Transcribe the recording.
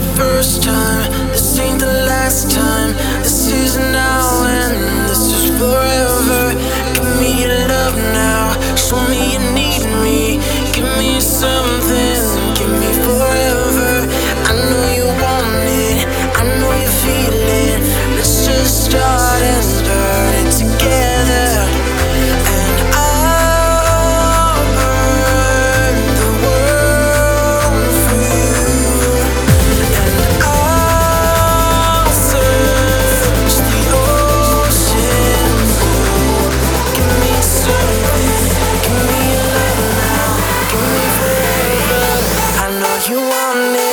the first time, this ain't the last time. you want me.